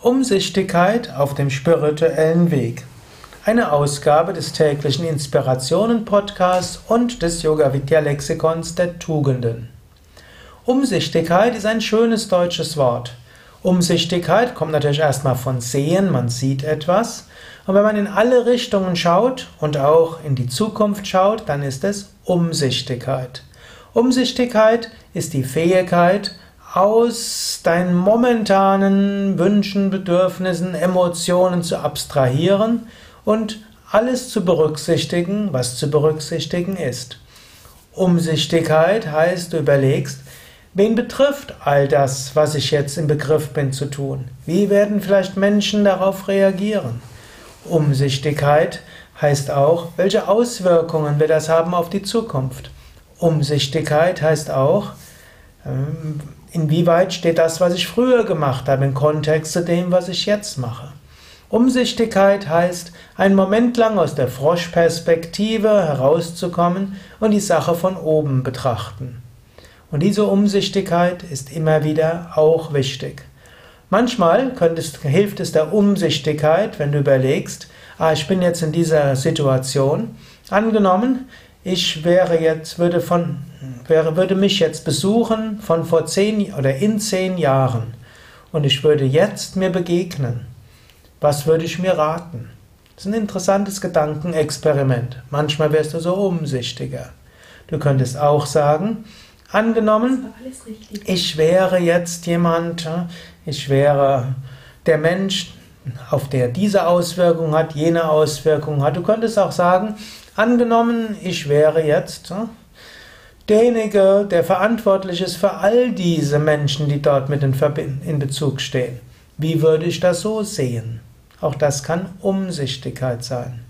Umsichtigkeit auf dem spirituellen Weg. Eine Ausgabe des täglichen Inspirationen Podcasts und des Yoga Vidya Lexikons der Tugenden. Umsichtigkeit ist ein schönes deutsches Wort. Umsichtigkeit kommt natürlich erstmal von sehen, man sieht etwas. Und wenn man in alle Richtungen schaut und auch in die Zukunft schaut, dann ist es Umsichtigkeit. Umsichtigkeit ist die Fähigkeit, aus deinen momentanen Wünschen, Bedürfnissen, Emotionen zu abstrahieren und alles zu berücksichtigen, was zu berücksichtigen ist. Umsichtigkeit heißt, du überlegst, wen betrifft all das, was ich jetzt im Begriff bin zu tun? Wie werden vielleicht Menschen darauf reagieren? Umsichtigkeit heißt auch, welche Auswirkungen wird das haben auf die Zukunft? Umsichtigkeit heißt auch, inwieweit steht das, was ich früher gemacht habe, im Kontext zu dem, was ich jetzt mache. Umsichtigkeit heißt, einen Moment lang aus der Froschperspektive herauszukommen und die Sache von oben betrachten. Und diese Umsichtigkeit ist immer wieder auch wichtig. Manchmal es, hilft es der Umsichtigkeit, wenn du überlegst, ah, ich bin jetzt in dieser Situation. Angenommen, ich wäre jetzt, würde von, wäre, würde mich jetzt besuchen von vor zehn oder in zehn Jahren und ich würde jetzt mir begegnen. Was würde ich mir raten? Das ist ein interessantes Gedankenexperiment. Manchmal wärst du so umsichtiger. Du könntest auch sagen, angenommen, ich wäre jetzt jemand, ich wäre der Mensch, auf der diese Auswirkung hat, jene Auswirkung hat. Du könntest auch sagen, Angenommen, ich wäre jetzt hm, derjenige, der verantwortlich ist für all diese Menschen, die dort mit in, in Bezug stehen. Wie würde ich das so sehen? Auch das kann Umsichtigkeit sein.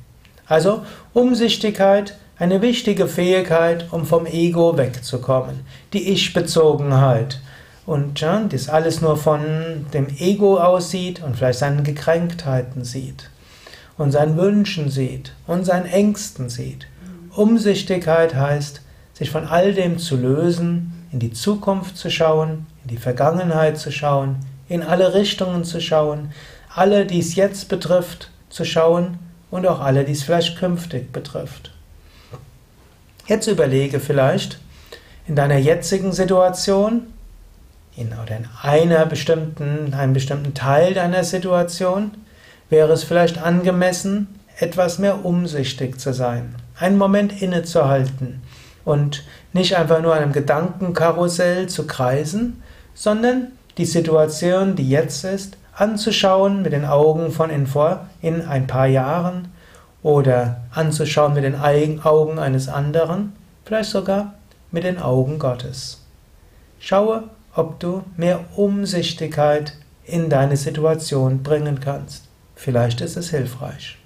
Also Umsichtigkeit, eine wichtige Fähigkeit, um vom Ego wegzukommen. Die Ich-Bezogenheit. Und ja, das alles nur von dem Ego aussieht und vielleicht seinen Gekränktheiten sieht und seinen Wünschen sieht und seinen Ängsten sieht. Umsichtigkeit heißt, sich von all dem zu lösen, in die Zukunft zu schauen, in die Vergangenheit zu schauen, in alle Richtungen zu schauen, alle, die es jetzt betrifft, zu schauen und auch alle, die es vielleicht künftig betrifft. Jetzt überlege vielleicht in deiner jetzigen Situation, in, oder in einer bestimmten, einem bestimmten Teil deiner Situation, wäre es vielleicht angemessen, etwas mehr umsichtig zu sein, einen Moment innezuhalten und nicht einfach nur einem Gedankenkarussell zu kreisen, sondern die Situation, die jetzt ist, anzuschauen mit den Augen von in, vor, in ein paar Jahren oder anzuschauen mit den Augen eines anderen, vielleicht sogar mit den Augen Gottes. Schaue, ob du mehr Umsichtigkeit in deine Situation bringen kannst. Vielleicht ist es hilfreich.